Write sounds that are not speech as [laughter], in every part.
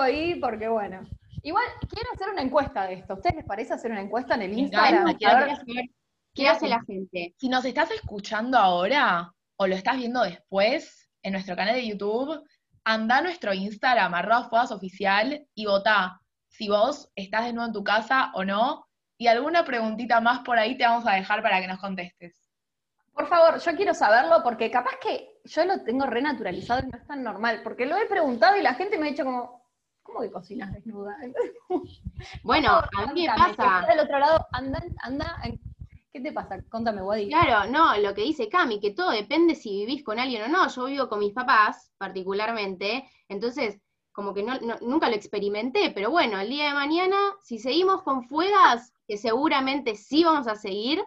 ahí, porque bueno. Igual quiero hacer una encuesta de esto. ¿A ustedes les parece hacer una encuesta en el Instagram? ¿Qué hace la gente? Si nos estás escuchando ahora o lo estás viendo después en nuestro canal de YouTube, anda a nuestro Instagram, arroba oficial, y votá si vos estás de nuevo en tu casa o no. Y alguna preguntita más por ahí te vamos a dejar para que nos contestes. Por favor, yo quiero saberlo porque capaz que yo lo tengo renaturalizado y no es tan normal, porque lo he preguntado y la gente me ha dicho como, ¿cómo que cocinas desnuda? [laughs] Bueno, a mí me pasa. Del otro lado, anda, anda, ¿qué te pasa? Contame, Wadi. Claro, no, lo que dice Cami, que todo depende si vivís con alguien o no. Yo vivo con mis papás, particularmente, entonces como que no, nunca lo experimenté, pero bueno, el día de mañana, si seguimos con fuegas, que seguramente sí vamos a seguir,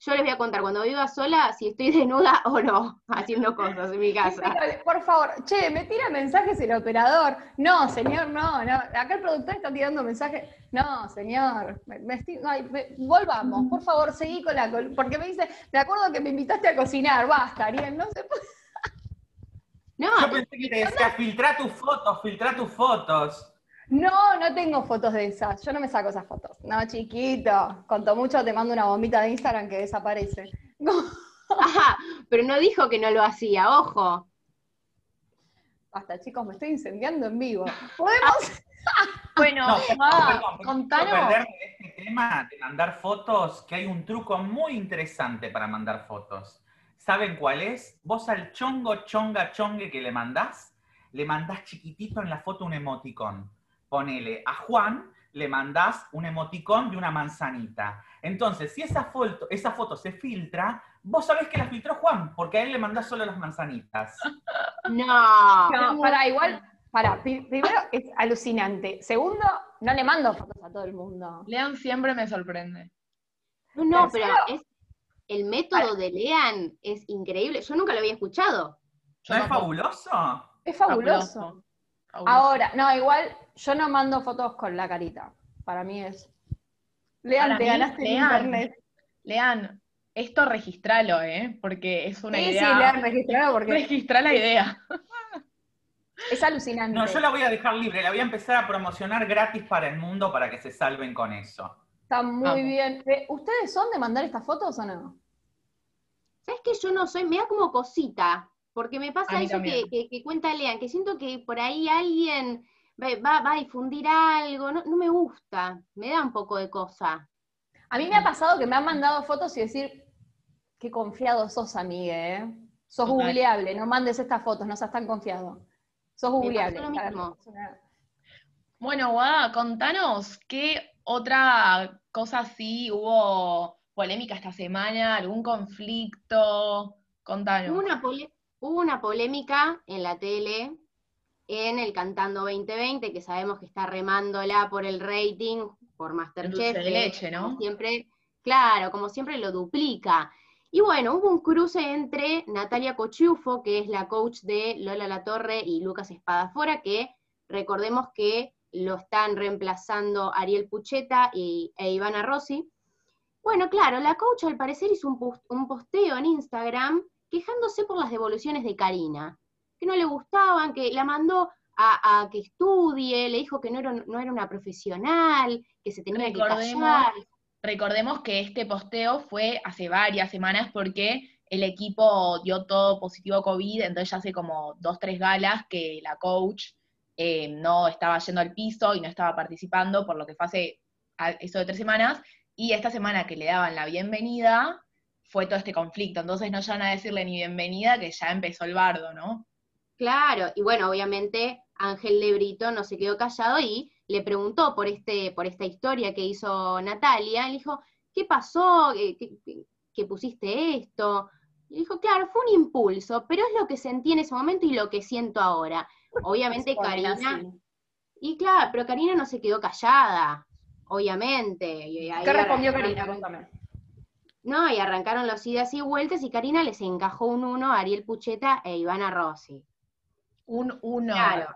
yo les voy a contar cuando viva sola si estoy [laughs] desnuda o no, haciendo cosas en mi casa. Por favor, che, me tira mensajes el operador. No, señor, no, no. Acá el productor está tirando mensajes. No, señor, volvamos, por favor, seguí con la. Porque me dice, me acuerdo que me invitaste a cocinar, basta, Ariel, no se puede. No, yo pensé que te decía, filtra tus fotos, filtra tus fotos. No, no tengo fotos de esas. Yo no me saco esas fotos. No, chiquito. Conto mucho, te mando una bombita de Instagram que desaparece. [laughs] Ajá, pero no dijo que no lo hacía, ojo. Basta, chicos, me estoy incendiando en vivo. ¿Podemos? [laughs] bueno, no, contanos. perder de este tema de mandar fotos, que hay un truco muy interesante para mandar fotos. ¿Saben cuál es? Vos al chongo, chonga, chongue que le mandás, le mandás chiquitito en la foto un emoticón ponele a Juan, le mandás un emoticón de una manzanita. Entonces, si esa foto, esa foto se filtra, vos sabés que la filtró Juan, porque a él le mandás solo las manzanitas. No, no para igual, para, primero es alucinante. Segundo, no le mando fotos a todo el mundo. Lean siempre me sorprende. No, pero es, el método de Lean es increíble. Yo nunca lo había escuchado. ¿No es fabuloso? Es fabuloso. Ahora, no, igual yo no mando fotos con la carita. Para mí es. Lean, te ganaste lean, internet. Lean, esto registralo, ¿eh? Porque es una idea. Sí, lean, registralo porque. Registra la idea. [laughs] Es alucinante. No, yo la voy a dejar libre, la voy a empezar a promocionar gratis para el mundo para que se salven con eso. Está muy bien. Eh, ¿Ustedes son de mandar estas fotos o no? ¿Sabes que yo no soy? Me da como cosita. Porque me pasa eso que, que, cuenta Lean, que siento que por ahí alguien va, a difundir algo, no, me gusta, me da un poco de cosa. A mí me ha pasado que me han mandado fotos y decir, qué confiado sos, amiga, ¿eh? Sos googleable, no mandes estas fotos, no seas tan confiado. Sos googleable. Bueno, Guada, contanos qué otra cosa sí hubo polémica esta semana, algún conflicto, contanos. Una, Hubo una polémica en la tele en el Cantando 2020, que sabemos que está remándola por el rating, por Masterchef. de leche, ¿no? siempre, claro, como siempre lo duplica. Y bueno, hubo un cruce entre Natalia Cochufo, que es la coach de Lola La Torre, y Lucas Espadafora, que recordemos que lo están reemplazando Ariel Pucheta y, e Ivana Rossi. Bueno, claro, la coach al parecer hizo un, un posteo en Instagram quejándose por las devoluciones de Karina, que no le gustaban, que la mandó a, que estudie, le dijo que no era, no era una profesional, que se tenía que callar. Recordemos que este posteo fue hace varias semanas porque el equipo dio todo positivo COVID, entonces ya hace como dos, tres galas que la coach eh, no estaba yendo al piso y no estaba participando, por lo que fue hace eso de tres semanas, y esta semana que le daban la bienvenida, fue todo este conflicto. Entonces no ya a decirle ni bienvenida, que ya empezó el bardo, ¿no? Claro, y bueno, obviamente Ángel de Brito no se quedó callado y le preguntó por, este, por esta historia que hizo Natalia. Le dijo, ¿qué pasó? ¿Qué, pusiste esto? Y dijo, claro, fue un impulso, pero es lo que sentí en ese momento y lo que siento ahora. Obviamente Karina... Y claro, pero Karina no se quedó callada, obviamente. ¿Qué respondió Karina? Cuéntame. No, y arrancaron los idas y vueltas y Karina les encajó un uno a Ariel Pucheta e Ivana Rossi. Un uno. Claro.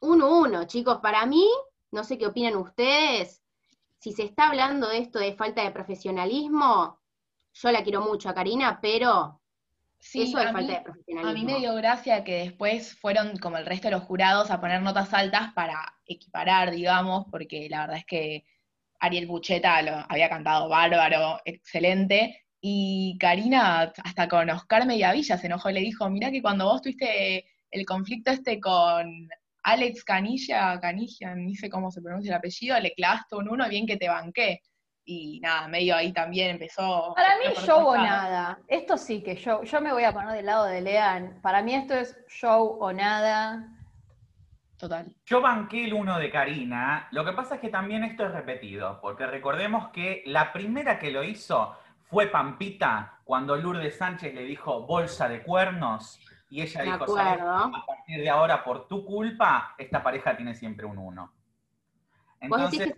Un uno, chicos. Para mí, no sé qué opinan ustedes, si se está hablando de esto de falta de profesionalismo, yo la quiero mucho a Karina, pero Sí, Eso es falta de profesionalismo. A mí me dio gracia que después fueron como el resto de los jurados a poner notas altas para equiparar, digamos, porque la verdad es que Ariel Bucheta lo había cantado bárbaro, excelente, y Karina, hasta con Oscar Mediavilla, se enojó y le dijo, mira que cuando vos tuviste el conflicto este con Alex Canilla, Canilla, ni sé cómo se pronuncia el apellido, le clavaste un uno, bien que te banqué. Y nada, medio ahí también empezó. Para mí, show o nada. Esto sí que yo, yo me voy a poner del lado de Lean. Para mí, esto es show o nada. Total. Yo banqué el uno de Karina. Lo que pasa es que también esto es repetido, porque recordemos que la primera que lo hizo fue Pampita cuando Lourdes Sánchez le dijo bolsa de cuernos y ella dijo, a partir de ahora por tu culpa, esta pareja tiene siempre un uno. Entonces,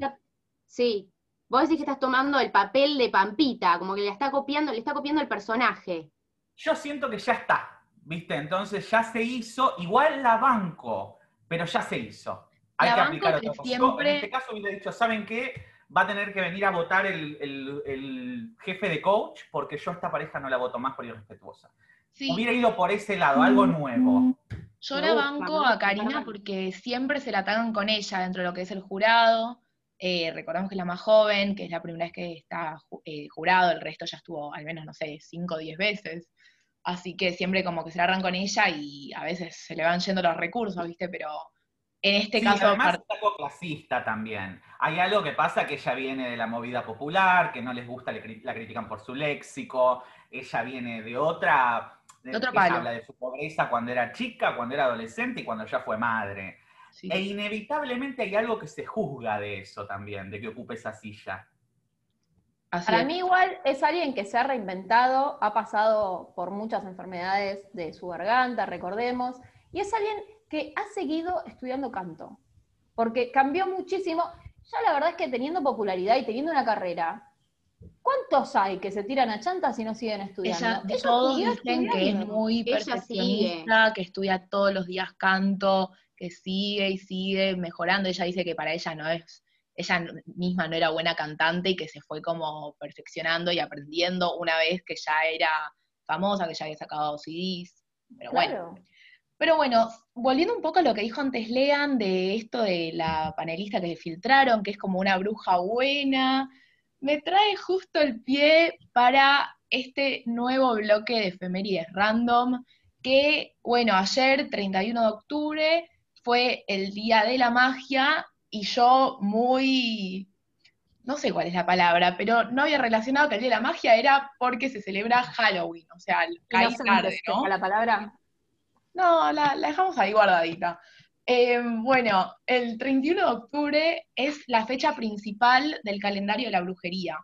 sí, vos decís que estás tomando el papel de Pampita, como que le está copiando, le está copiando el personaje. Yo siento que ya está, ¿viste? Entonces ya se hizo, igual la banco, pero ya se hizo. Hay que aplicar otra cosa. en este caso hubiera dicho, ¿saben qué? va a tener que venir a votar el, jefe de coach porque yo a esta pareja no la voto más por irrespetuosa. Hubiera ido por ese lado, algo nuevo. Yo la banco a Karina porque siempre se la atacan con ella dentro de lo que es el jurado. Eh, recordamos que es la más joven, que es la primera vez que está eh, jurado, el resto ya estuvo al menos, no sé, cinco o diez veces. Así que siempre como que se la arran con ella y a veces se le van yendo los recursos, ¿viste? Pero en este caso. Además es algo clasista también. Hay algo que pasa que ella viene de la movida popular, que no les gusta, la critican por su léxico. Ella viene de otra. De, otro palo. habla de su pobreza cuando era chica, cuando era adolescente y cuando ya fue madre. E inevitablemente hay algo que se juzga de eso también, de que ocupe esa silla. Para mí igual es alguien que se ha reinventado, ha pasado por muchas enfermedades de su garganta, recordemos, y es alguien que ha seguido estudiando canto, porque cambió muchísimo. Ya la verdad es que teniendo popularidad y teniendo una carrera, ¿cuántos hay que se tiran a chantas y no siguen estudiando? Ella, todos dicen que es muy perfeccionista, que estudia todos los días canto, que sigue y sigue mejorando. Ella dice que para ella no es, ella misma no era buena cantante y que se fue como perfeccionando y aprendiendo una vez que ya era famosa, que ya había sacado CDs. Pero bueno, pero bueno, volviendo un poco a lo que dijo antes Lean de esto de la panelista que filtraron, que es como una bruja buena, me trae justo el pie para este nuevo bloque de efemérides random, que, bueno, ayer, 31 de octubre, fue el Día de la Magia y yo muy, no sé cuál es la palabra, pero no había relacionado que el Día de la Magia era porque se celebra Halloween, o sea, cae tarde, ¿no? La palabra no, la, dejamos ahí guardadita. Eh, bueno, el 31 de octubre es la fecha principal del calendario de la brujería.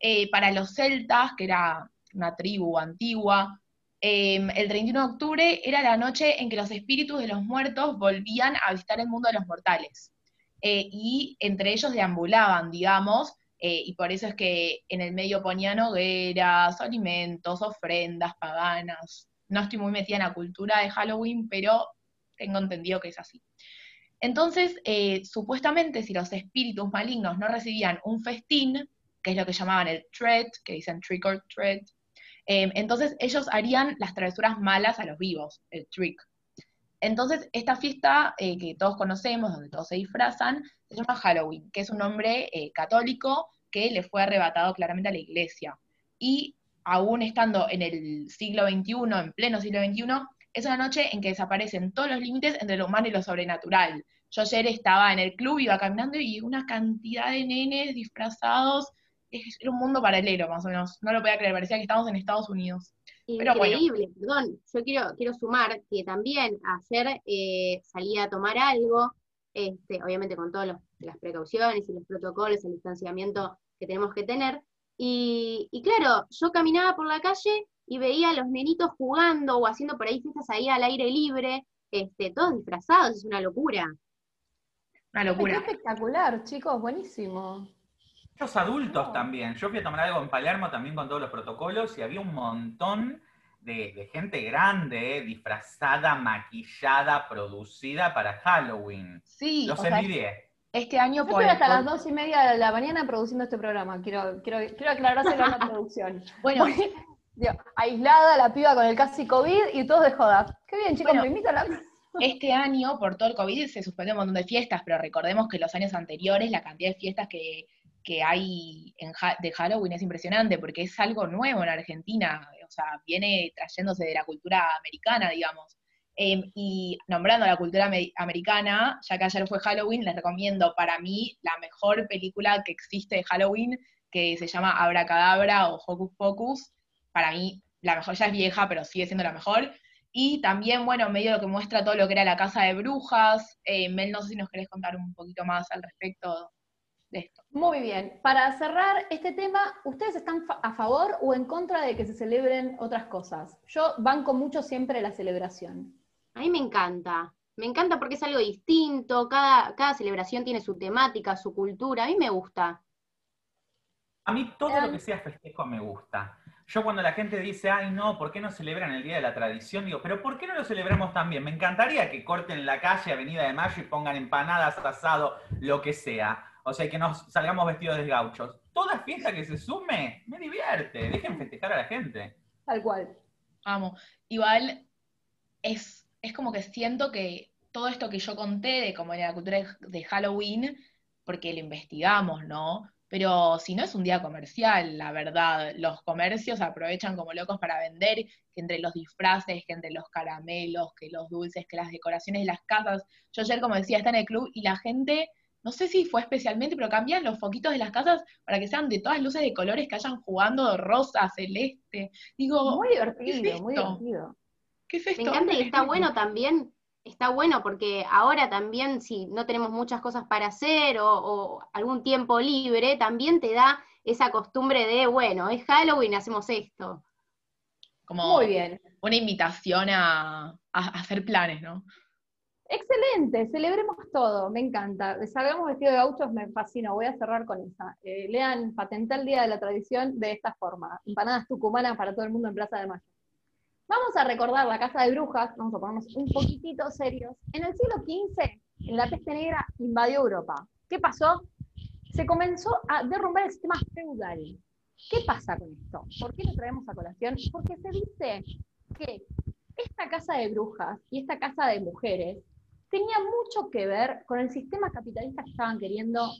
Eh, para los celtas, que era una tribu antigua, eh, el 31 de octubre era la noche en que los espíritus de los muertos volvían a visitar el mundo de los mortales. y entre ellos deambulaban, digamos, y por eso es que en el medio ponían hogueras, alimentos, ofrendas paganas, no estoy muy metida en la cultura de Halloween, pero tengo entendido que es así. Entonces, eh, supuestamente, si los espíritus malignos no recibían un festín, que es lo que llamaban el tread, que dicen trick or treat, em, entonces ellos harían las travesuras malas a los vivos, el trick. Entonces, esta fiesta eh, que todos conocemos, donde todos se disfrazan, se llama Halloween, que es un nombre eh, católico que le fue arrebatado claramente a la iglesia. Y aún estando en el siglo XXI, en pleno siglo XXI, es una noche en que desaparecen todos los límites entre lo humano y lo sobrenatural. Yo ayer estaba en el club, iba caminando y una cantidad de nenes disfrazados, era un mundo paralelo más o menos, no lo podía creer, parecía que estábamos en Estados Unidos. Increíble, perdón, yo quiero, quiero sumar que también ayer eh, salí a tomar algo, este, obviamente con todas las precauciones y los protocolos, el distanciamiento que tenemos que tener, y, claro, yo caminaba por la calle y veía a los nenitos jugando o haciendo por ahí fiestas ahí al aire libre, este, todos disfrazados, es una locura. Una locura. espectacular, chicos, buenísimo. Los adultos también. Yo fui a tomar algo en Palermo también con todos los protocolos y había un montón de, gente grande, disfrazada, maquillada, producida para Halloween. Sí. Los envidié. Este año Yo hasta las dos y media de la mañana produciendo este programa. Quiero, quiero, quiero aclarárselo a la [laughs] producción. Bueno, [laughs] aislada la piba con el casi COVID y todos de joda. Qué bien, chicos, me invitan a Este año, por todo el COVID, se suspendió un montón de fiestas, pero recordemos que los años anteriores la cantidad de fiestas que, hay en, de Halloween es impresionante, porque es algo nuevo en Argentina, o sea, viene trayéndose de la cultura americana, digamos. Em, y nombrando la cultura americana, ya que ayer fue Halloween, les recomiendo para mí la mejor película que existe de Halloween, que se llama Abracadabra o Hocus Pocus. Para mí, la mejor ya es vieja, pero sigue siendo la mejor. Y también, bueno, medio lo que muestra todo lo que era la casa de brujas. Eh, Mel, no sé si nos querés contar un poquito más al respecto de esto. Muy bien. Para cerrar este tema, ¿ustedes están a favor o en contra de que se celebren otras cosas? Yo banco mucho siempre la celebración. A mí me encanta. Me encanta porque es algo distinto, cada, cada celebración tiene su temática, su cultura, a mí me gusta. A mí todo lo que sea festejo me gusta. Yo cuando la gente dice, ay no, ¿por qué no celebran el Día de la Tradición? Digo, pero ¿por qué no lo celebramos también? Me encantaría que corten la calle Avenida de Mayo y pongan empanadas, asado, lo que sea. O sea, que nos salgamos vestidos de gauchos. Toda fiesta que se sume me divierte. Dejen festejar a la gente. Tal cual. Amo. Igual es es como que siento que todo esto que yo conté de como la cultura de Halloween, porque lo investigamos, ¿no? Pero si no es un día comercial, la verdad, los comercios aprovechan como locos para vender, que entre los disfraces, que entre los caramelos, que los dulces, que las decoraciones de las casas. Yo ayer, como decía, está en el club y la gente, no sé si fue especialmente, pero cambian los foquitos de las casas para que sean de todas luces de colores que hayan jugando rosa, celeste. Digo, muy divertido, muy divertido. Me encanta y está [laughs] bueno también, está bueno porque ahora también si no tenemos muchas cosas para hacer o, algún tiempo libre, también te da esa costumbre de, bueno, es Halloween, hacemos esto. Como Muy bien. una invitación a, hacer planes, ¿no? Excelente, celebremos todo, me encanta. Salgamos vestido de gauchos, me fascina, voy a cerrar con esa. Eh, lean, patenté el Día de la Tradición de esta forma. Empanadas tucumanas para todo el mundo en Plaza de Mayo. Vamos a recordar la casa de brujas, vamos a ponernos un poquitito serios. En el siglo XV, la peste negra invadió Europa. ¿Qué pasó? Se comenzó a derrumbar el sistema feudal. ¿Qué pasa con esto? ¿Por qué lo traemos a colación? Porque se dice que esta casa de brujas y esta casa de mujeres tenía mucho que ver con el sistema capitalista que estaban queriendo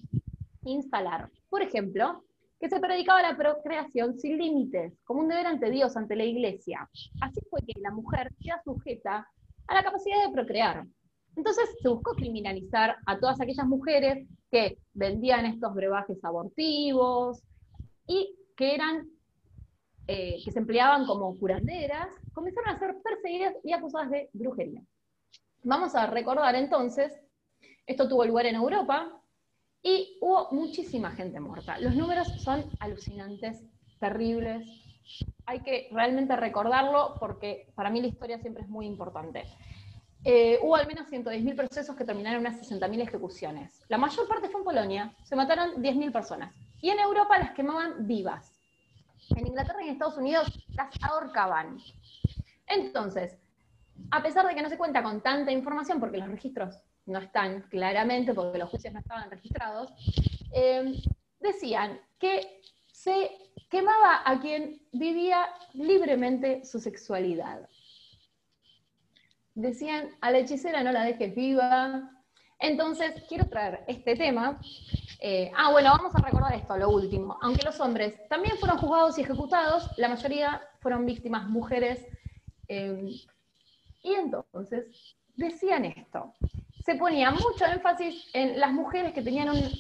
instalar. Por ejemplo, que se predicaba la procreación sin límites, como un deber ante Dios, ante la iglesia. Así fue que la mujer queda sujeta a la capacidad de procrear. Entonces se buscó criminalizar a todas aquellas mujeres que vendían estos brebajes abortivos y que eran eh, que se empleaban como curanderas, comenzaron a ser perseguidas y acusadas de brujería. Vamos a recordar entonces, esto tuvo lugar en Europa, y hubo muchísima gente muerta. Los números son alucinantes, terribles. Hay que realmente recordarlo porque para mí la historia siempre es muy importante. Eh, hubo al menos 110.000 procesos que terminaron en unas 60.000 ejecuciones. La mayor parte fue en Polonia, se mataron 10.000 personas. Y en Europa las quemaban vivas. En Inglaterra y en Estados Unidos las ahorcaban. Entonces, a pesar de que no se cuenta con tanta información, porque los registros no están claramente porque los juicios no estaban registrados, eh, decían que se quemaba a quien vivía libremente su sexualidad. Decían, a la hechicera no la dejes viva. Entonces, quiero traer este tema. Eh, ah, bueno, vamos a recordar esto, lo último. Aunque los hombres también fueron juzgados y ejecutados, la mayoría fueron víctimas mujeres. Eh, y entonces decían esto, se ponía mucho énfasis en las mujeres que tenían un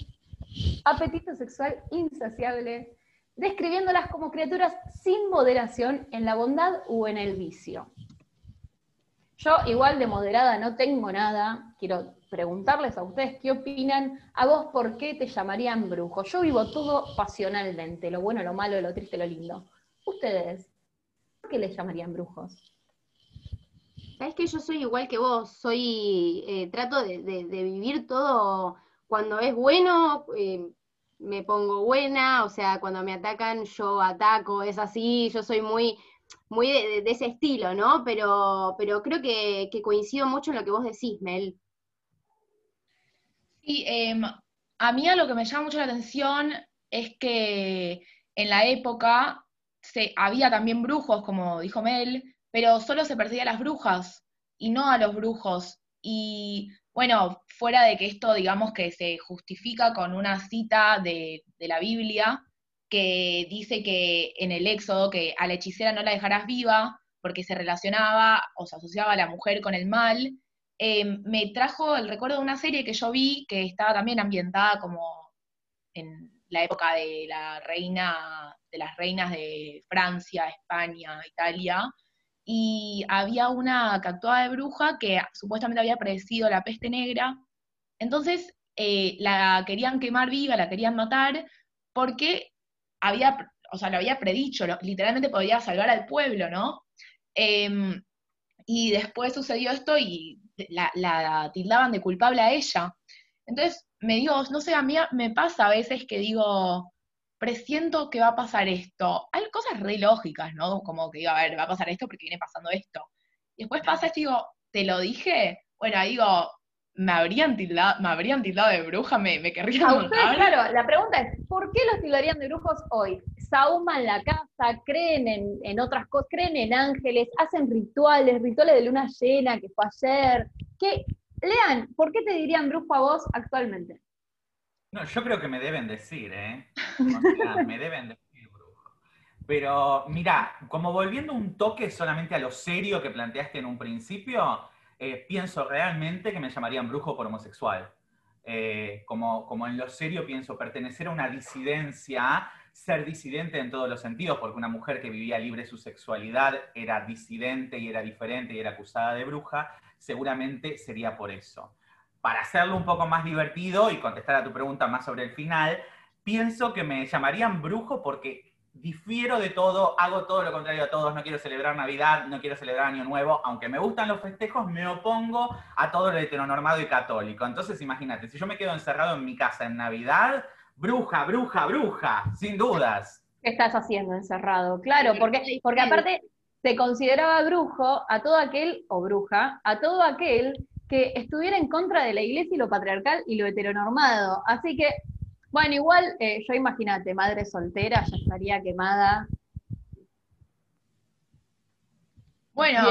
apetito sexual insaciable, describiéndolas como criaturas sin moderación en la bondad o en el vicio. Yo igual de moderada no tengo nada, quiero preguntarles a ustedes qué opinan, a vos por qué te llamarían brujo. Yo vivo todo pasionalmente, lo bueno, lo malo, lo triste, lo lindo. Ustedes, ¿por qué les llamarían brujos? Sabes que yo soy igual que vos, soy, eh, trato de, vivir todo cuando es bueno, eh, me pongo buena, o sea, cuando me atacan yo ataco, es así, yo soy muy, muy de, ese estilo, ¿no? Pero, pero creo que, coincido mucho en lo que vos decís, Mel. Sí, em, a mí a lo que me llama mucho la atención es que en la época se, había también brujos, como dijo Mel, pero solo se perseguía a las brujas y no a los brujos. Y bueno, fuera de que esto, digamos que se justifica con una cita de, la Biblia que dice que en el Éxodo que a la hechicera no la dejarás viva porque se relacionaba o se asociaba a la mujer con el mal, em, me trajo el recuerdo de una serie que yo vi que estaba también ambientada como en la época de la reina, de las reinas de Francia, España, Italia, y había una que actuaba de bruja que supuestamente había predecido la peste negra, entonces eh, la querían quemar viva, la querían matar, porque había, o sea, lo había predicho, literalmente podía salvar al pueblo, ¿no? Em, y después sucedió esto y la, tildaban de culpable a ella. Entonces, me digo, no sé, a mí me pasa a veces que digo, presiento que va a pasar esto. Hay cosas re lógicas, ¿no? Como que digo, a ver, va a pasar esto porque viene pasando esto. Y después pasa esto y digo, ¿te lo dije? Bueno, digo, ¿me habrían tildado, me habrían tildado de bruja? ¿Me, me querrían Claro, la pregunta es, ¿por qué los tildarían de brujos hoy? Sauman la casa, creen en, en otras cosas, creen en ángeles, hacen rituales, rituales de luna llena que fue ayer. ¿Qué? Lean, ¿por qué te dirían brujo a vos actualmente? No, yo creo que me deben decir, ¿eh? O sea, [laughs] me deben decir brujo. Pero mira, como volviendo un toque solamente a lo serio que planteaste en un principio, eh, pienso realmente que me llamarían brujo por homosexual. Eh, como, como en lo serio pienso pertenecer a una disidencia, ser disidente en todos los sentidos, porque una mujer que vivía libre su sexualidad era disidente y era diferente y era acusada de bruja, seguramente sería por eso para hacerlo un poco más divertido y contestar a tu pregunta más sobre el final, pienso que me llamarían brujo porque difiero de todo, hago todo lo contrario a todos, no quiero celebrar Navidad, no quiero celebrar Año Nuevo, aunque me gustan los festejos, me opongo a todo lo heteronormado y católico. Entonces imagínate, si yo me quedo encerrado en mi casa en Navidad, bruja, bruja, bruja, sin dudas. ¿Qué estás haciendo encerrado? Claro, porque, porque aparte se consideraba brujo a todo aquel, o bruja, a todo aquel que estuviera en contra de la iglesia y lo patriarcal y lo heteronormado. Así que, bueno, igual, eh, yo imagínate, madre soltera, ya estaría quemada. Bueno,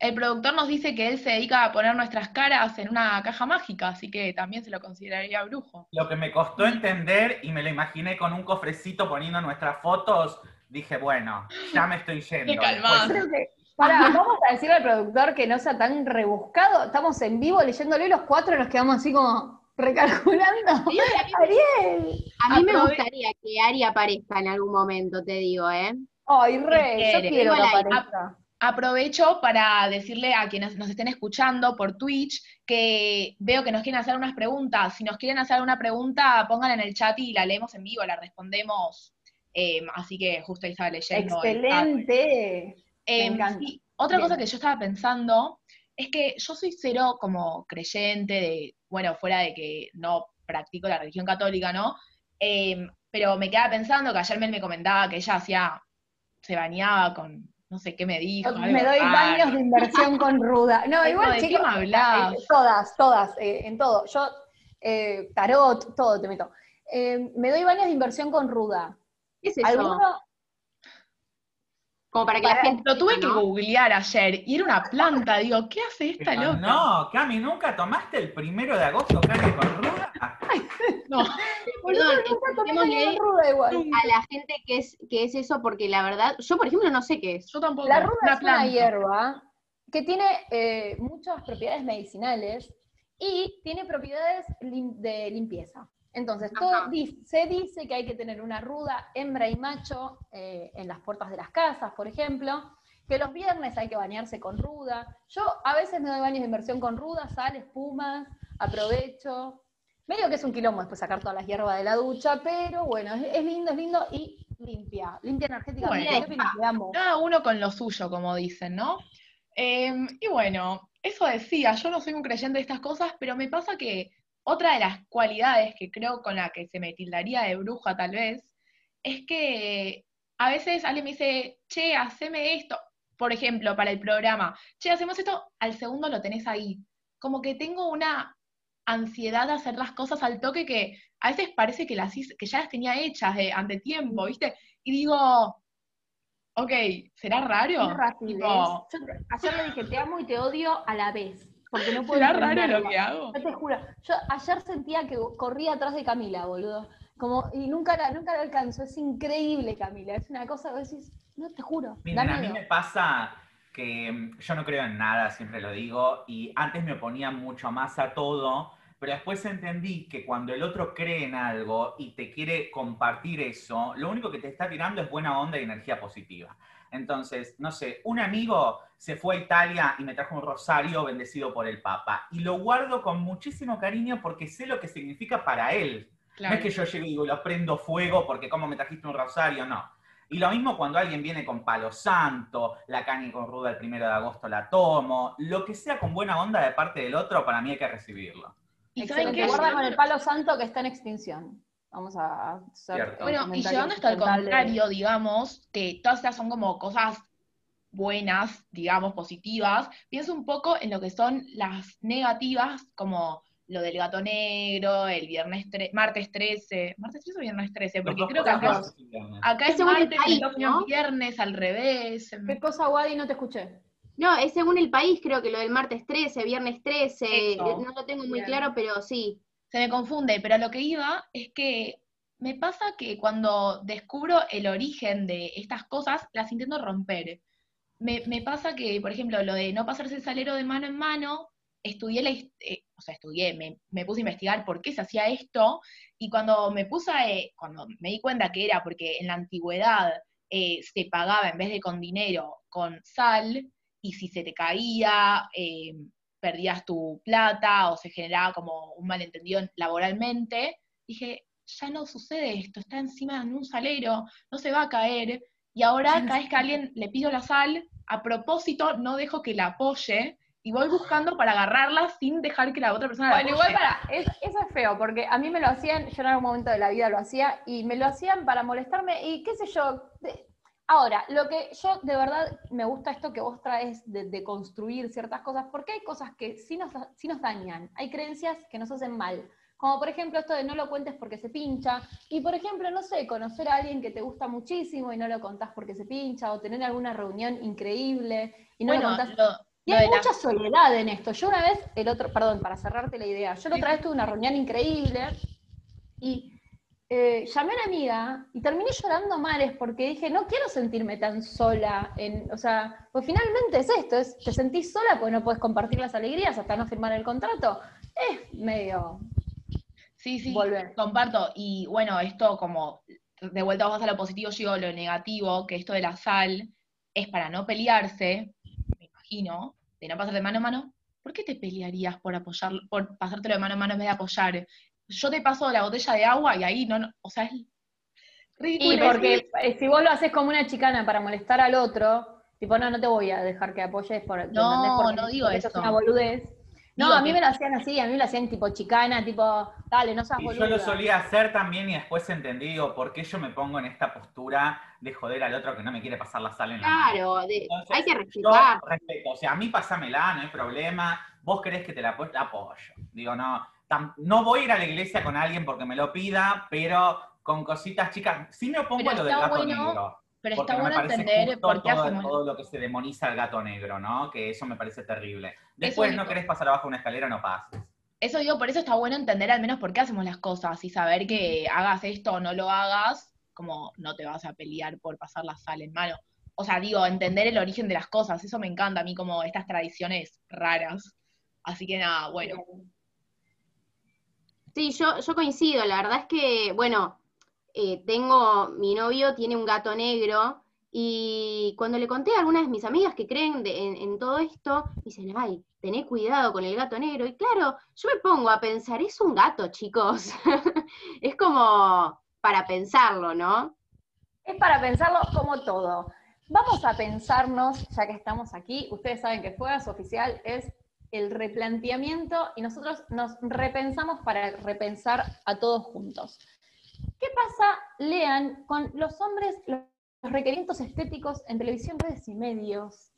el, productor, nos dice que él se dedica a poner nuestras caras en una caja mágica, así que también se lo consideraría brujo. Lo que me costó entender y me lo imaginé con un cofrecito poniendo nuestras fotos, dije, bueno, ya me estoy yendo. Para, vamos a decirle al productor que no sea tan rebuscado. Estamos en vivo leyéndolo y los cuatro nos quedamos así como recalculando. Ariel. A mí me gustaría que Ari aparezca en algún momento, te digo, ¿eh? Ay, re, yo quiero que aparezca. Aprovecho para decirle a quienes nos estén escuchando por Twitch que veo que nos quieren hacer unas preguntas. Si nos quieren hacer una pregunta, pónganla en el chat y la leemos en vivo, la respondemos. Eh, así que justo ahí estaba leyendo. Excelente. Em, otra cosa que yo estaba pensando es que yo soy cero como creyente de, bueno, fuera de que no practico la religión católica, ¿no? Em, pero me quedaba pensando que ayer Mel me comentaba que ella hacía, se bañaba con, no sé qué me dijo. Me doy baños de inversión con ruda. No, igual, chicos, me eh, todas, todas, eh, en todo. Yo, eh, tarot, todo te meto. me doy baños de inversión con ruda. ¿Qué es eso? Como para que la gente. Lo tuve que googlear ayer y era una planta. [laughs] Digo, ¿qué hace esta loca? No, Cami, ¿nunca tomaste el primero de agosto carne con ruda? [laughs] no. [laughs] Perdón, ruda a la gente que es, que es eso, porque la verdad, yo por ejemplo no sé qué es. Yo tampoco. La ruda es una hierba que tiene eh, muchas propiedades medicinales y tiene propiedades de limpieza. Entonces, todo, se dice que hay que tener una ruda, hembra y macho eh, en las puertas de las casas, por ejemplo, que los viernes hay que bañarse con ruda. Yo a veces me doy baños de inversión con ruda, sal, espuma, aprovecho. Medio que es un quilombo después sacar todas las hierbas de la ducha, pero bueno, es, lindo, es lindo y limpia, limpia energéticamente. cada uno con lo suyo, como dicen, ¿no? Em, y bueno, eso decía, yo no soy un creyente de estas cosas, pero me pasa que otra de las cualidades que creo con la que se me tildaría de bruja tal vez, es que a veces alguien me dice, che, haceme esto, por ejemplo, para el programa, che, hacemos esto, al segundo lo tenés ahí. Como que tengo una ansiedad de hacer las cosas al toque que a veces parece que, las, que ya las tenía hechas de ante tiempo, ¿viste? y digo, ok, ¿será raro? Yo ayer le dije, te amo y te odio a la vez. Porque no puedo ¿Será raro lo que hago? Yo te juro, yo ayer sentía que corría atrás de Camila, boludo. Como, y nunca la, nunca la alcanzo. Es increíble, Camila. Es una cosa que decís, no te juro. Miren, a mí me pasa que mm, yo no creo en nada, siempre lo digo, y antes me oponía mucho más a todo, pero después entendí que cuando el otro cree en algo y te quiere compartir eso, lo único que te está tirando es buena onda y energía positiva. Entonces, no sé, un amigo se fue a Italia y me trajo un rosario bendecido por el Papa. Y lo guardo con muchísimo cariño porque sé lo que significa para él. No es que yo llegue y digo, lo prendo fuego porque como me trajiste un rosario, no. Y lo mismo cuando alguien viene con palo santo, la caña con ruda el primero de agosto la tomo, lo que sea con buena onda de parte del otro, para mí hay que recibirlo. Y saben que guarda con el palo santo que está en extinción. Vamos a hacer Bueno, y llevando hasta el contrario, digamos, que todas estas son como cosas buenas, digamos, positivas, pienso un poco en lo que son las negativas, como lo del gato negro, el viernes martes 13, martes 13 o viernes 13, porque creo que acá, acá es martes, ¿no? viernes, al revés. ¿Qué cosa, Wadi? No te escuché. No, es según el país, creo que lo del martes 13, viernes 13, no lo tengo muy claro, pero sí. Se me confunde, pero lo que iba es que me pasa que cuando descubro el origen de estas cosas, las intento romper. Me, me pasa que, por ejemplo, lo de no pasarse el salero de mano en mano, estudié la, eh, o sea, estudié, me, puse a investigar por qué se hacía esto, y cuando me puse, eh, cuando me di cuenta que era porque en la antigüedad eh, se pagaba en vez de con dinero, con sal, y si se te caía, perdías tu plata o se generaba como un malentendido laboralmente, dije, ya no sucede esto, está encima de un salero, no se va a caer, y ahora cada vez que a alguien le pido la sal, a propósito no dejo que la apoye, y voy buscando para agarrarla sin dejar que la otra persona bueno, igual para, eso es feo, porque a mí me lo hacían, yo en algún momento de la vida lo hacía, y me lo hacían para molestarme, y qué sé yo. Ahora, lo que yo de verdad me gusta esto que vos traes de, construir ciertas cosas, porque hay cosas que sí nos, sí nos dañan, hay creencias que nos hacen mal. Como por ejemplo esto de no lo cuentes porque se pincha. Y por ejemplo, no sé, conocer a alguien que te gusta muchísimo y no lo contás porque se pincha, o tener alguna reunión increíble y no lo contás. Y hay mucha soledad en esto. Yo una vez, el otro, perdón, para cerrarte la idea, yo la otra vez tuve una reunión increíble y eh, llamé a una amiga y terminé llorando mares porque dije, no quiero sentirme tan sola. En, o sea, pues finalmente es esto, es, te sentís sola porque no puedes compartir las alegrías hasta no firmar el contrato. Es medio... Sí, sí, volver. comparto. Y bueno, esto como, de vuelta vamos a lo positivo, yo lo negativo, que esto de la sal es para no pelearse, me imagino, de no pasar de mano a mano, ¿por qué te pelearías por apoyar, por pasártelo de mano a mano en vez de apoyar? Yo te paso la botella de agua y ahí no, o sea, es ridículo. Y porque si vos lo haces como una chicana para molestar al otro, tipo, no, no te voy a dejar que apoyes por No, no digo eso. Es una boludez. No, a mí me lo hacían así, a mí me lo hacían tipo chicana, tipo, dale, no seas y Yo lo solía hacer también y después entendí, digo, ¿por qué yo me pongo en esta postura de joder al otro que no me quiere pasar la sal en la Claro, hay que respetar. Yo respeto, o sea, a mí pásamela, no hay problema, vos querés que te la, la apoyo. Digo, no, no voy a ir a la iglesia con alguien porque me lo pida, pero con cositas chicas, sí me opongo a lo del gato negro. Pero está bueno entender por qué todo, hacemos... todo lo que se demoniza al gato negro, ¿no? Que eso me parece terrible. Después no querés pasar abajo una escalera, no pases. Eso digo, por eso está bueno entender al menos por qué hacemos las cosas y saber que hagas esto o no lo hagas, como no te vas a pelear por pasar la sal en mano. O sea, digo, entender el origen de las cosas, eso me encanta a mí como estas tradiciones raras. Así que nada, bueno. Sí, yo, yo coincido, la verdad es que, bueno, eh, tengo, mi novio tiene un gato negro y cuando le conté a algunas de mis amigas que creen en, todo esto, dicen, ay, tené cuidado con el gato negro. Y claro, yo me pongo a pensar, es un gato, chicos. [laughs] es como para pensarlo, ¿no? Es para pensarlo como todo. Vamos a pensarnos, ya que estamos aquí, ustedes saben que Fuegas Oficial es el replanteamiento y nosotros nos repensamos para repensar a todos juntos. ¿Qué pasa, Lean, con los hombres, los requerimientos estéticos en televisión, redes y medios?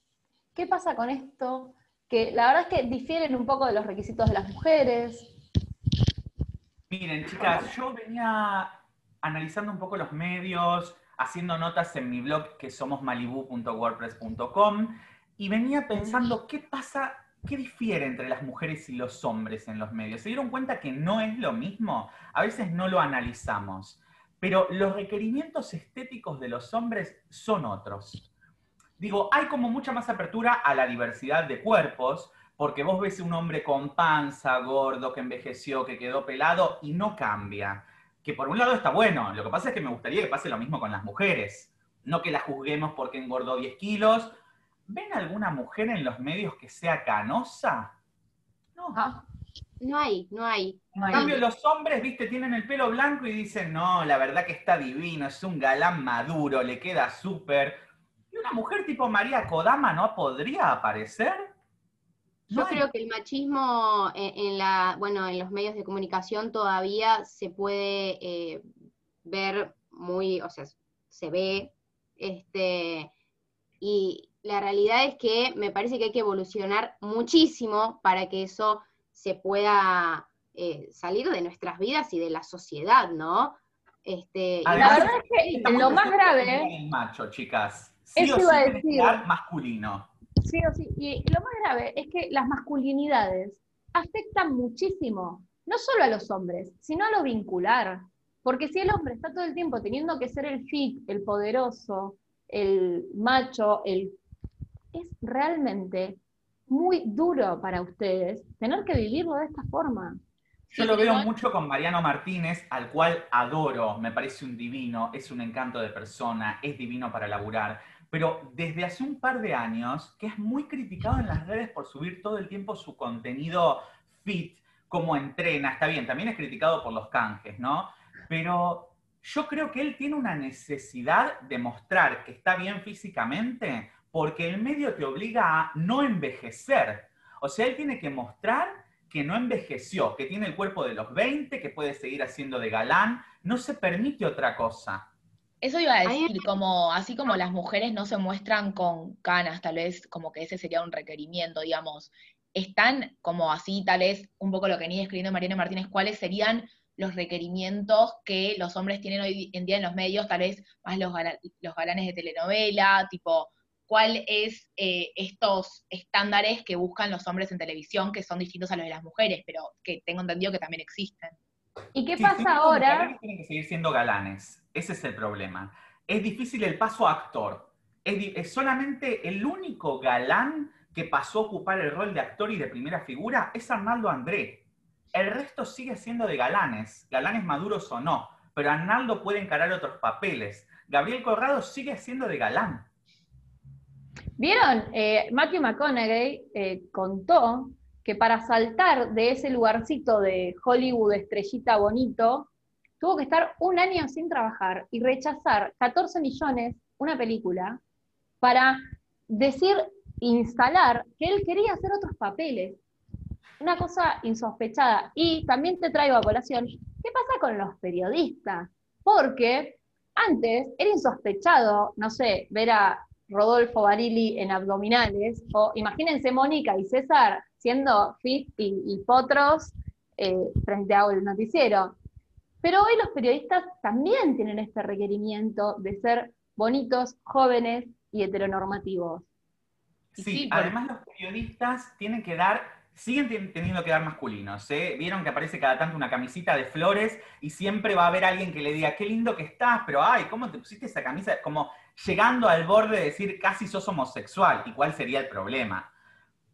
¿Qué pasa con esto? Que la verdad es que difieren un poco de los requisitos de las mujeres. Miren, chicas, yo venía analizando un poco los medios, haciendo notas en mi blog que somos malibu.wordpress.com y venía pensando qué pasa, qué difiere entre las mujeres y los hombres en los medios. ¿Se dieron cuenta que no es lo mismo? A veces no lo analizamos, pero los requerimientos estéticos de los hombres son otros. Digo, hay como mucha más apertura a la diversidad de cuerpos, porque vos ves un hombre con panza, gordo, que envejeció, que quedó pelado y no cambia. Que por un lado está bueno, lo que pasa es que me gustaría que pase lo mismo con las mujeres. No que las juzguemos porque engordó 10 kilos. ¿Ven alguna mujer en los medios que sea canosa? No. Ah, no hay, no hay. En cambio, los hombres, viste, tienen el pelo blanco y dicen, no, la verdad que está divino, es un galán maduro, le queda súper. ¿Y una mujer tipo María Kodama no podría aparecer? Yo creo que el machismo en, la, bueno, en los medios de comunicación todavía se puede eh, ver muy, o sea, se ve, este, y la realidad es que me parece que hay que evolucionar muchísimo para que eso se pueda eh, salir de nuestras vidas y de la sociedad, ¿no? Este, la verdad es que lo más grave. El macho, chicas. Sí eso o sí masculino. Sí o sí. Y lo más grave es que las masculinidades afectan muchísimo, no solo a los hombres, sino a lo vincular. Porque si el hombre está todo el tiempo teniendo que ser el fit, el poderoso, el macho, el es realmente muy duro para ustedes tener que vivirlo de esta forma. Yo lo veo mucho con Mariano Martínez, al cual adoro, me parece un divino, es un encanto de persona, es divino para laburar pero desde hace un par de años que es muy criticado en las redes por subir todo el tiempo su contenido fit, como entrena, está bien, también es criticado por los canjes, ¿no? Pero yo creo que él tiene una necesidad de mostrar que está bien físicamente porque el medio te obliga a no envejecer. O sea, él tiene que mostrar que no envejeció, que tiene el cuerpo de los 20, que puede seguir haciendo de galán, no se permite otra cosa. Eso iba a decir, como, así como las mujeres no se muestran con canas, tal vez como que ese sería un requerimiento, digamos, están como así, tal vez un poco lo que venía escribiendo Mariana Martínez, cuáles serían los requerimientos que los hombres tienen hoy en día en los medios, tal vez más los, los galanes de telenovela, tipo, cuál es eh, estos estándares que buscan los hombres en televisión que son distintos a los de las mujeres, pero que tengo entendido que también existen. ¿Y qué pasa ahora? Tienen que seguir siendo galanes. Ese es el problema. Es difícil el paso a actor. Es, solamente el único galán que pasó a ocupar el rol de actor y de primera figura es Arnaldo André. El resto sigue siendo de galanes, galanes maduros o no, pero Arnaldo puede encarar otros papeles. Gabriel Corrado sigue siendo de galán. ¿Vieron? Eh, Matthew McConaughey eh, contó que para saltar de ese lugarcito de Hollywood estrellita bonito, tuvo que estar un año sin trabajar y rechazar 14 millones una película para decir, instalar que él quería hacer otros papeles. Una cosa insospechada. Y también te traigo a colación, ¿qué pasa con los periodistas? Porque antes era insospechado, no sé, ver a Rodolfo Barili en abdominales, o imagínense Mónica y César siendo fit y, potros eh, frente a el noticiero. Pero hoy los periodistas también tienen este requerimiento de ser bonitos, jóvenes y heteronormativos. Sí, además los periodistas tienen que dar, siguen teniendo que dar masculinos. ¿eh? Vieron que aparece cada tanto una camisita de flores y siempre va a haber alguien que le diga, qué lindo que estás, pero ay, ¿cómo te pusiste esa camisa? Como llegando al borde de decir, casi sos homosexual, y cuál sería el problema.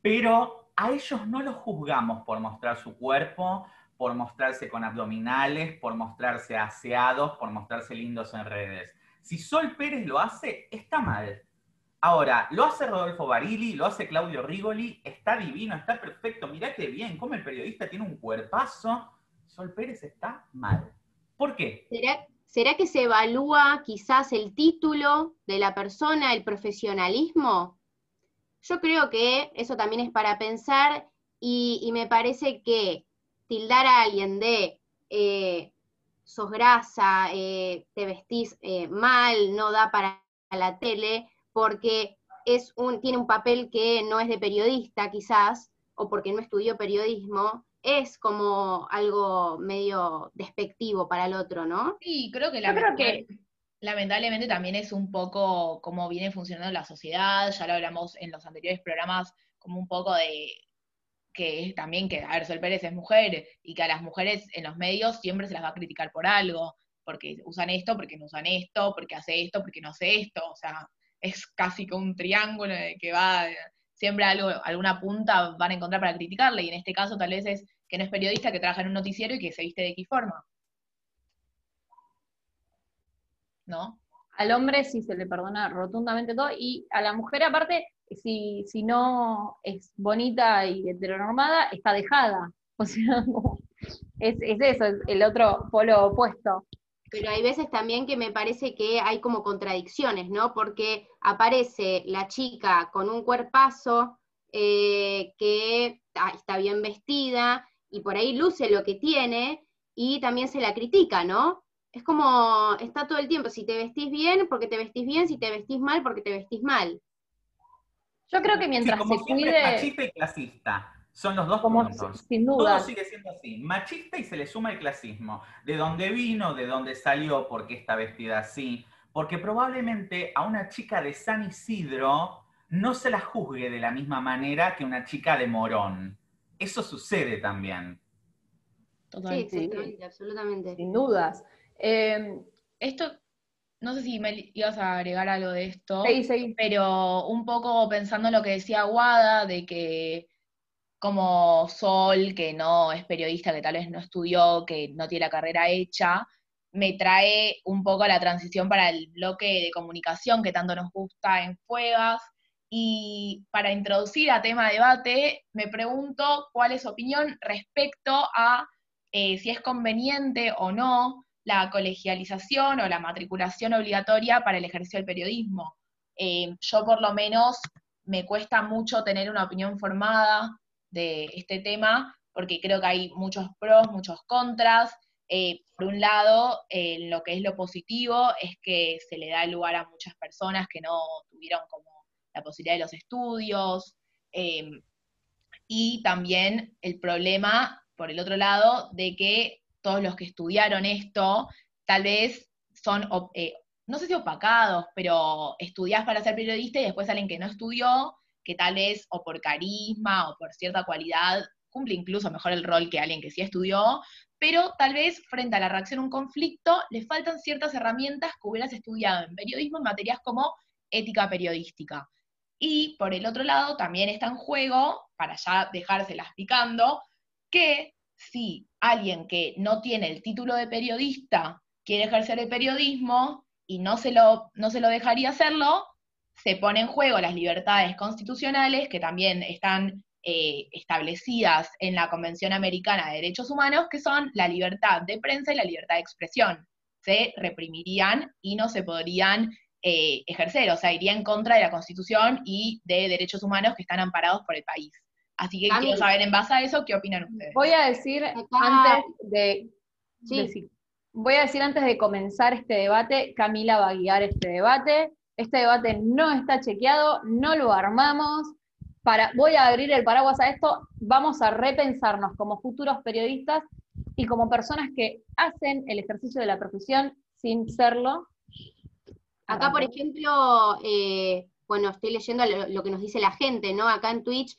Pero a ellos no los juzgamos por mostrar su cuerpo, por mostrarse con abdominales, por mostrarse aseados, por mostrarse lindos en redes. Si Sol Pérez lo hace, está mal. Ahora, lo hace Rodolfo Barili, lo hace Claudio Rigoli, está divino, está perfecto, mirate bien, como el periodista tiene un cuerpazo, Sol Pérez está mal. ¿Por qué? ¿Será, ¿Será que se evalúa quizás el título de la persona, el profesionalismo? Yo creo que eso también es para pensar y me parece que tildar a alguien de eh, sos grasa, eh, te vestís eh, mal, no da para la tele, porque es un, tiene un papel que no es de periodista quizás, o porque no estudió periodismo, es como algo medio despectivo para el otro, ¿no? Sí, creo que la creo que lamentablemente también es un poco cómo viene funcionando la sociedad, ya lo hablamos en los anteriores programas, como un poco de que también que, a ver, Sol Pérez es mujer y que a las mujeres en los medios siempre se las va a criticar por algo, porque usan esto, porque no usan esto, porque hace esto, porque no hace esto, o sea, es casi como un triángulo que va, siempre algo, alguna punta van a encontrar para criticarle, y en este caso tal vez es que no es periodista, que trabaja en un noticiero y que se viste de X forma. ¿No? Al hombre sí se le perdona rotundamente todo, y a la mujer aparte si, si no es bonita y heteronormada, está dejada. [laughs] O sea, es, es eso, es el otro polo opuesto. Pero hay veces también que me parece que hay como contradicciones, ¿no? Porque aparece la chica con un cuerpazo eh, que está bien vestida y por ahí luce lo que tiene y también se la critica, ¿no? Es como, está todo el tiempo, si te vestís bien, porque te vestís bien, si te vestís mal, porque te vestís mal. Yo creo que mientras se cuide. Machista y clasista. Son los dos puntos. Sin duda. Todo sigue siendo así. Machista y se le suma el clasismo. De dónde vino, de dónde salió, por qué está vestida así. Porque probablemente a una chica de San Isidro no se la juzgue de la misma manera que una chica de Morón. Eso sucede también. Sí, absolutamente. Sin dudas. Eh, esto no sé si me ibas a agregar algo de esto, sí, pero un poco pensando en lo que decía Guada, de que como Sol, que no es periodista, que tal vez no estudió, que no tiene la carrera hecha, me trae un poco la transición para el bloque de comunicación que tanto nos gusta en Fuegas. Y para introducir a tema de debate, me pregunto cuál es su opinión respecto a eh, si es conveniente o no la colegialización o la matriculación obligatoria para el ejercicio del periodismo. Eh, yo por lo menos me cuesta mucho tener una opinión formada de este tema, porque creo que hay muchos pros, muchos contras. Eh, por un lado, lo que es lo positivo es que se le da lugar a muchas personas que no tuvieron como la posibilidad de los estudios, eh, y también el problema, por el otro lado, de que todos los que estudiaron esto, tal vez son, eh, no sé si opacados, pero estudiás para ser periodista y después alguien que no estudió, que tal vez o por carisma o por cierta cualidad cumple incluso mejor el rol que alguien que sí estudió, pero tal vez frente a la reacción a un conflicto le faltan ciertas herramientas que hubieras estudiado en periodismo en materias como ética periodística. Y por el otro lado también está en juego, para ya dejárselas picando, que si alguien que no tiene el título de periodista quiere ejercer el periodismo y no se lo, no se lo dejaría hacerlo, se pone en juego las libertades constitucionales que también están eh, establecidas en la Convención Americana de Derechos Humanos, que son la libertad de prensa y la libertad de expresión. Se reprimirían y no se podrían eh, ejercer, o sea, iría en contra de la Constitución y de derechos humanos que están amparados por el país. Así que quiero saber en base a eso qué opinan ustedes. Voy a decir antes de, voy a decir antes de comenzar este debate, Camila va a guiar este debate. Este debate no está chequeado, no lo armamos. Para, voy a abrir el paraguas a esto, vamos a repensarnos como futuros periodistas y como personas que hacen el ejercicio de la profesión sin serlo. Acá, por ejemplo, eh, bueno, estoy leyendo lo, que nos dice la gente, ¿no? Acá en Twitch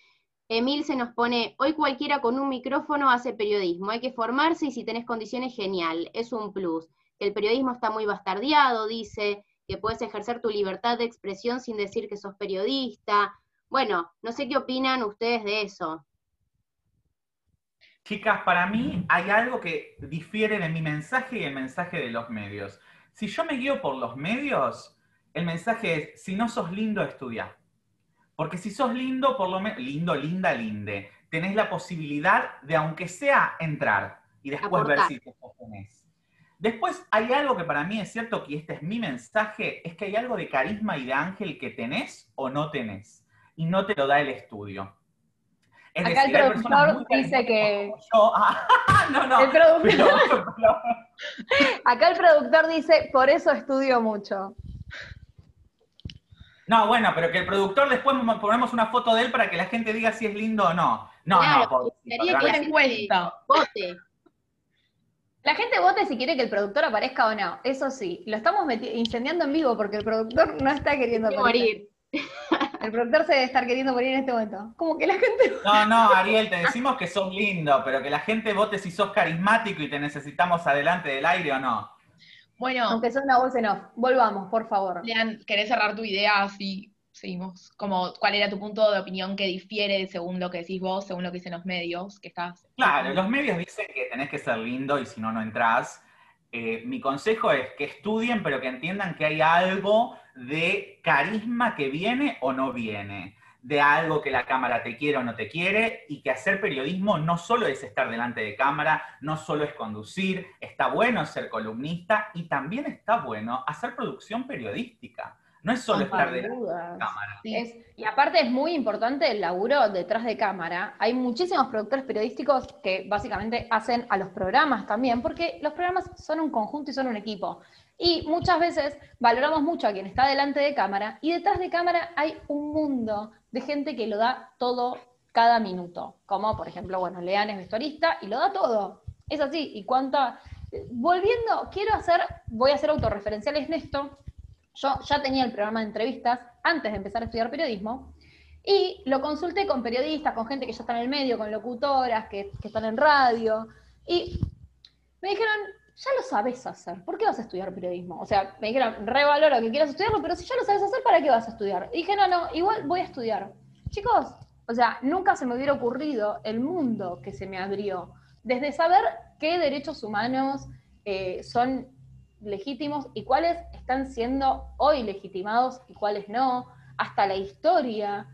Emil se nos pone, hoy cualquiera con un micrófono hace periodismo, hay que formarse y si tenés condiciones, genial, es un plus. El periodismo está muy bastardeado, dice, que puedes ejercer tu libertad de expresión sin decir que sos periodista. Bueno, no sé qué opinan ustedes de eso. Chicas, para mí hay algo que difiere de mi mensaje y el mensaje de los medios. Si yo me guío por los medios, el mensaje es, si no sos lindo, estudia. Porque si sos lindo, por lo menos, lindo, linda, linde, tenés la posibilidad de, aunque sea, entrar y después ver si te sostenés. Después hay algo que para mí es cierto, que este es mi mensaje, es que hay algo de carisma y de ángel que tenés o no tenés, y no te lo da el estudio. Acá el productor dice que... [laughs] no, no. Acá el productor dice, por eso estudio mucho. No, bueno, pero que el productor después ponemos una foto de él para que la gente diga si es lindo o no. No, no, por, que encuesta. Vote. La gente vote si quiere que el productor aparezca o no. Eso sí, lo estamos incendiando en vivo porque el productor no está queriendo morir. [laughs] El productor se debe estar queriendo morir en este momento. Como que la gente. [laughs] No, no, Ariel, te decimos que sos lindo, pero que la gente vote si sos carismático y te necesitamos adelante del aire o no. Bueno. Aunque sea una voz en off. Volvamos, por favor. Lean, ¿querés cerrar tu idea así seguimos? Como, ¿Cuál era tu punto de opinión que difiere según lo que decís vos, según lo que dicen los medios? que estás Claro, los medios dicen que tenés que ser lindo y si no, no entrás. Eh, mi consejo es que estudien, pero que entiendan que hay algo de carisma que viene o no viene, de algo que la cámara te quiere o no te quiere, y que hacer periodismo no solo es estar delante de cámara, no solo es conducir, está bueno ser columnista y también está bueno hacer producción periodística. No es solo estar de cámara. y aparte es muy importante el laburo detrás de cámara. Hay muchísimos productores periodísticos que básicamente hacen a los programas también, porque los programas son un conjunto y son un equipo. Y muchas veces valoramos mucho a quien está delante de cámara y detrás de cámara hay un mundo de gente que lo da todo cada minuto. Como por ejemplo, bueno, Lean es vestuarista y lo da todo. Es así. Y cuánta. Volviendo, quiero hacer, voy a hacer autorreferenciales en esto, yo ya tenía el programa de entrevistas antes de empezar a estudiar periodismo y lo consulté con periodistas, con gente que ya está en el medio, con locutoras que, están en radio y me dijeron, ya lo sabes hacer, ¿por qué vas a estudiar periodismo? O sea, me dijeron, revaloro que quieras estudiarlo, pero si ya lo sabes hacer, ¿para qué vas a estudiar? Y dije, no, no, igual voy a estudiar. Chicos, o sea, nunca se me hubiera ocurrido el mundo que se me abrió, desde saber qué derechos humanos eh, son legítimos y cuáles están siendo hoy legitimados y cuáles no, hasta la historia.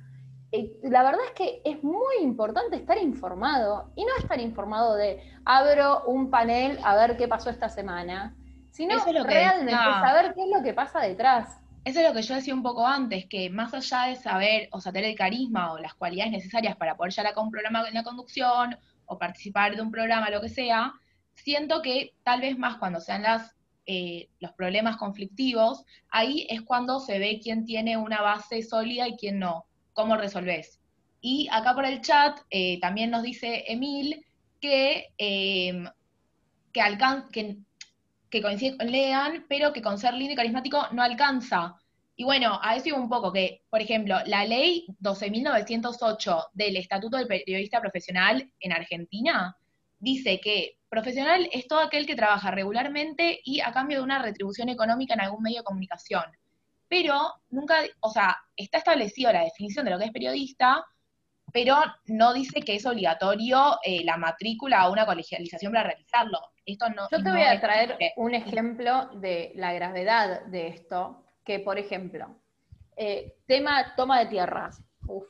Eh, la verdad es que es muy importante estar informado y no estar informado de abro un panel a ver qué pasó esta semana, sino realmente saber qué es lo que pasa detrás. Eso es lo que yo decía un poco antes, que más allá de saber, o sea, tener el carisma o las cualidades necesarias para poder llegar a un programa en la conducción o participar de un programa, lo que sea, siento que tal vez más cuando sean las eh, los problemas conflictivos, ahí es cuando se ve quién tiene una base sólida y quién no, cómo resolvés. Y acá por el chat eh, también nos dice Emil que, em, que, que, coincide con Lean, pero que con ser lindo y carismático no alcanza. Y bueno, a eso iba un poco, que, por ejemplo, la ley 12.908 del Estatuto del Periodista Profesional en Argentina dice que profesional es todo aquel que trabaja regularmente y a cambio de una retribución económica en algún medio de comunicación. Pero nunca, o sea, está establecido la definición de lo que es periodista, pero no dice que es obligatorio eh, la matrícula o una colegialización para realizarlo. Esto no, Yo te voy a traer un ejemplo de la gravedad de esto, que por ejemplo, eh, tema toma de tierras. Uf,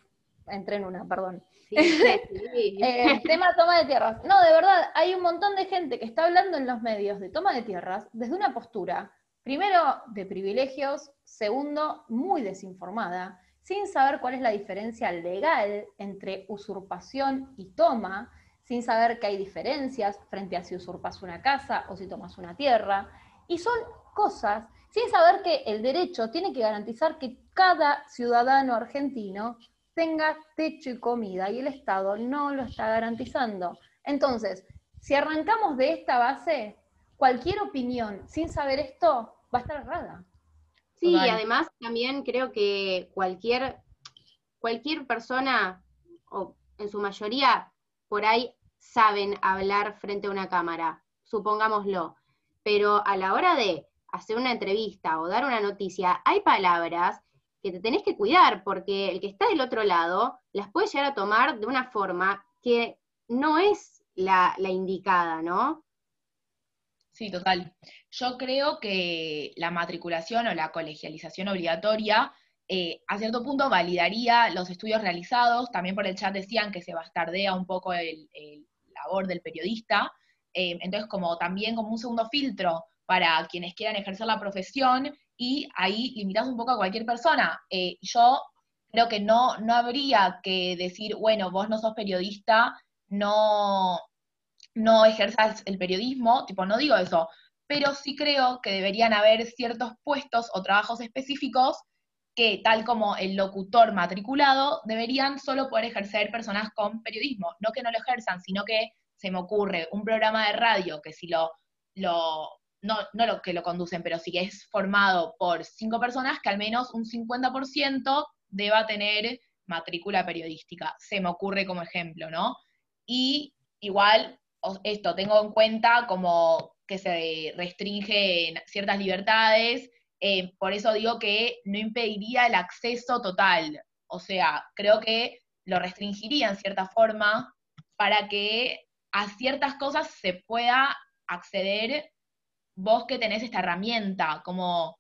entré en una, perdón. [laughs] Eh, tema toma de tierras. No, de verdad, hay un montón de gente que está hablando en los medios de toma de tierras desde una postura, primero, de privilegios, segundo, muy desinformada, sin saber cuál es la diferencia legal entre usurpación y toma, sin saber que hay diferencias frente a si usurpas una casa o si tomas una tierra. Y son cosas, sin saber que el derecho tiene que garantizar que cada ciudadano argentino tenga techo y comida y el Estado no lo está garantizando. Entonces, si arrancamos de esta base, cualquier opinión sin saber esto va a estar errada. Sí, y además también creo que cualquier, cualquier persona, o en su mayoría, por ahí saben hablar frente a una cámara, supongámoslo, pero a la hora de hacer una entrevista o dar una noticia, hay palabras que te tenés que cuidar, porque el que está del otro lado las puede llegar a tomar de una forma que no es la, indicada, ¿no? Sí, total. Yo creo que la matriculación o la colegialización obligatoria eh, a cierto punto validaría los estudios realizados. También por el chat decían que se bastardea un poco el, labor del periodista. Eh, entonces, como también como un segundo filtro para quienes quieran ejercer la profesión y ahí limitas un poco a cualquier persona. Eh, yo creo que no, no habría que decir, bueno, vos no sos periodista, no, no ejerzas el periodismo, tipo, no digo eso, pero sí creo que deberían haber ciertos puestos o trabajos específicos que, tal como el locutor matriculado, deberían solo poder ejercer personas con periodismo, no que no lo ejerzan, sino que se me ocurre un programa de radio que si lo lo, no, no lo que lo conducen, pero sí que es formado por cinco personas, que al menos un 50% deba tener matrícula periodística. Se me ocurre como ejemplo, ¿no? Y igual, esto tengo en cuenta como que se restringe ciertas libertades, eh, por eso digo que no impediría el acceso total. O sea, creo que lo restringiría en cierta forma para que a ciertas cosas se pueda acceder vos que tenés esta herramienta, como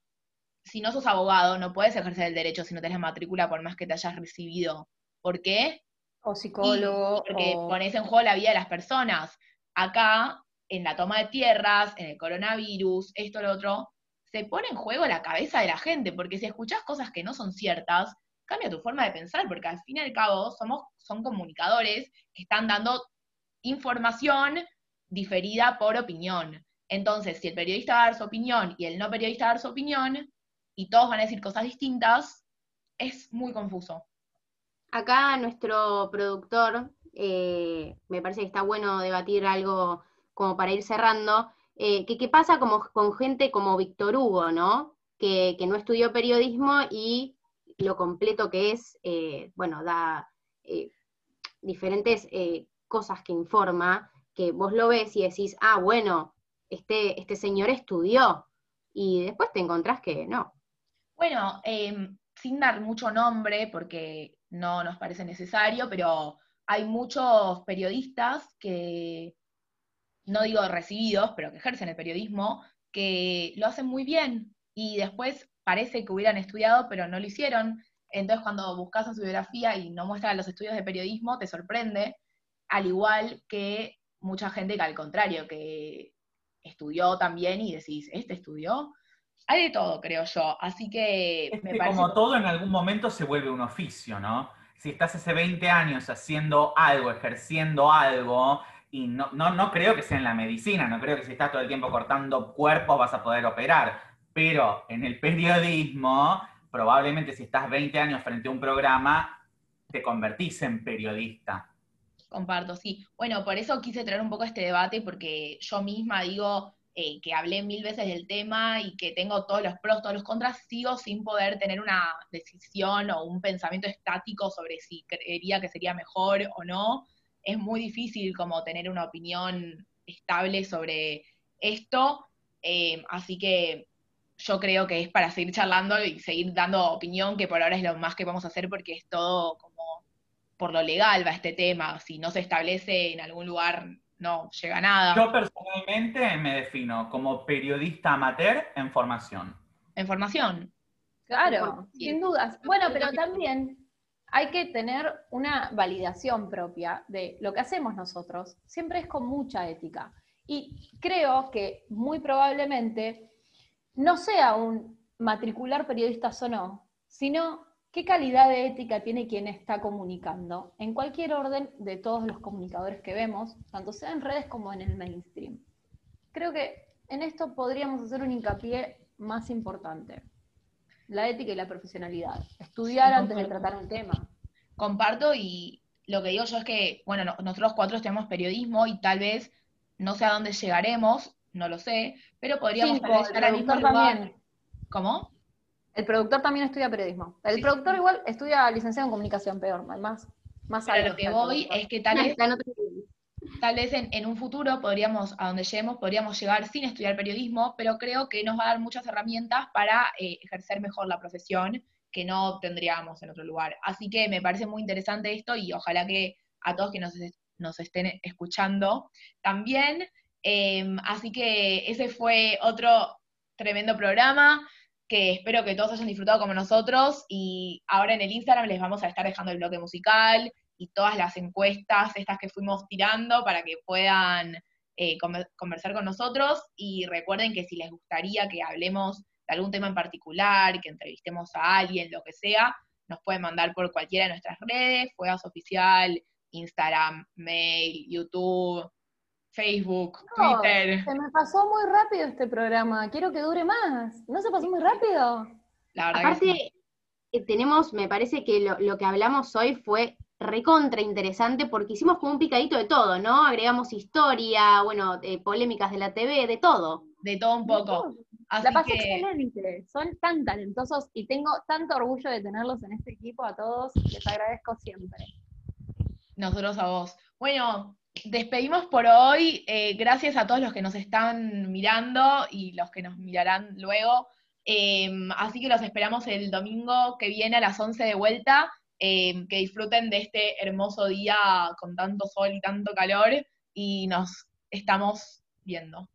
si no sos abogado, no puedes ejercer el derecho si no tenés matrícula por más que te hayas recibido. ¿Por qué? O psicólogo. porque pones en juego la vida de las personas. Acá, en la toma de tierras, en el coronavirus, esto, lo otro, se pone en juego la cabeza de la gente, porque si escuchás cosas que no son ciertas, cambia tu forma de pensar, porque al fin y al cabo somos, son comunicadores que están dando información diferida por opinión. Entonces, si el periodista va a dar su opinión y el no periodista va a dar su opinión, y todos van a decir cosas distintas, es muy confuso. Acá nuestro productor, eh, me parece que está bueno debatir algo como para ir cerrando, eh, que qué pasa como, con gente como Víctor Hugo, ¿no? Que, no estudió periodismo y lo completo que es, eh, bueno, da diferentes cosas que informa, que vos lo ves y decís, ah, bueno, este, este señor estudió, y después te encontrás que no. Bueno, em, sin dar mucho nombre, porque no nos parece necesario, pero hay muchos periodistas que, no digo recibidos, pero que ejercen el periodismo, que lo hacen muy bien y después parece que hubieran estudiado, pero no lo hicieron. Entonces cuando buscas su biografía y no muestra los estudios de periodismo, te sorprende, al igual que mucha gente que al contrario, que estudió también y decís, ¿este estudió? Hay de todo, creo yo. Así que me parece... Como todo en algún momento se vuelve un oficio, ¿no? Si estás hace 20 años haciendo algo, ejerciendo algo, y no, no, no creo que sea en la medicina, no creo que si estás todo el tiempo cortando cuerpos vas a poder operar, pero en el periodismo, probablemente si estás 20 años frente a un programa, te convertís en periodista. Comparto, sí. Bueno, por eso quise traer un poco este debate, porque yo misma digo, eh, que hablé mil veces del tema y que tengo todos los pros, todos los contras, sigo sin poder tener una decisión o un pensamiento estático sobre si creería que sería mejor o no. Es muy difícil como tener una opinión estable sobre esto, eh, así que yo creo que es para seguir charlando y seguir dando opinión, que por ahora es lo más que vamos a hacer porque es todo por lo legal va este tema, si no se establece en algún lugar no llega a nada. Yo personalmente me defino como periodista amateur en formación. En formación. Claro, sin dudas. Bueno, pero también hay que tener una validación propia de lo que hacemos nosotros. Siempre es con mucha ética. Y creo que muy probablemente no sea un matricular periodistas o no, sino ¿Qué calidad de ética tiene quien está comunicando? En cualquier orden de todos los comunicadores que vemos, tanto sea en redes como en el mainstream. Creo que en esto podríamos hacer un hincapié más importante. La ética y la profesionalidad. Estudiar antes de tratar un tema. Comparto y lo que digo yo es que, bueno, nosotros cuatro tenemos periodismo y tal vez no sé a dónde llegaremos, no lo sé, pero podríamos estar al mismo lugar. ¿Cómo? El productor también estudia periodismo. El productor igual estudia licenciado en comunicación, peor, más, más Pero lo que voy es que tal [laughs] vez, tal vez en, un futuro podríamos, a donde lleguemos, podríamos llegar sin estudiar periodismo, pero creo que nos va a dar muchas herramientas para eh, ejercer mejor la profesión que no tendríamos en otro lugar. Así que me parece muy interesante esto y ojalá que a todos que nos, nos estén escuchando también. Em, así que ese fue otro tremendo programa que espero que todos hayan disfrutado como nosotros y ahora en el Instagram les vamos a estar dejando el bloque musical y todas las encuestas, estas que fuimos tirando para que puedan eh, conversar con nosotros y recuerden que si les gustaría que hablemos de algún tema en particular, que entrevistemos a alguien, lo que sea, nos pueden mandar por cualquiera de nuestras redes, Fuegas Oficial, Instagram, mail, YouTube, Facebook, Twitter. Se me pasó muy rápido este programa. Quiero que dure más. ¿No se pasó muy rápido? La verdad Aparte, eh, tenemos, me parece que lo, que hablamos hoy fue recontra interesante porque hicimos como un picadito de todo, ¿no? Agregamos historia, bueno, eh, polémicas de la TV, de todo. De todo un poco. la pasé excelente, son tan talentosos y tengo tanto orgullo de tenerlos en este equipo a todos, les agradezco siempre. Nosotros a vos. Bueno, despedimos por hoy. Eh, gracias a todos los que nos están mirando y los que nos mirarán luego. Em, así que los esperamos el domingo que viene a las 11 de vuelta. Em, que disfruten de este hermoso día con tanto sol y tanto calor y nos estamos viendo.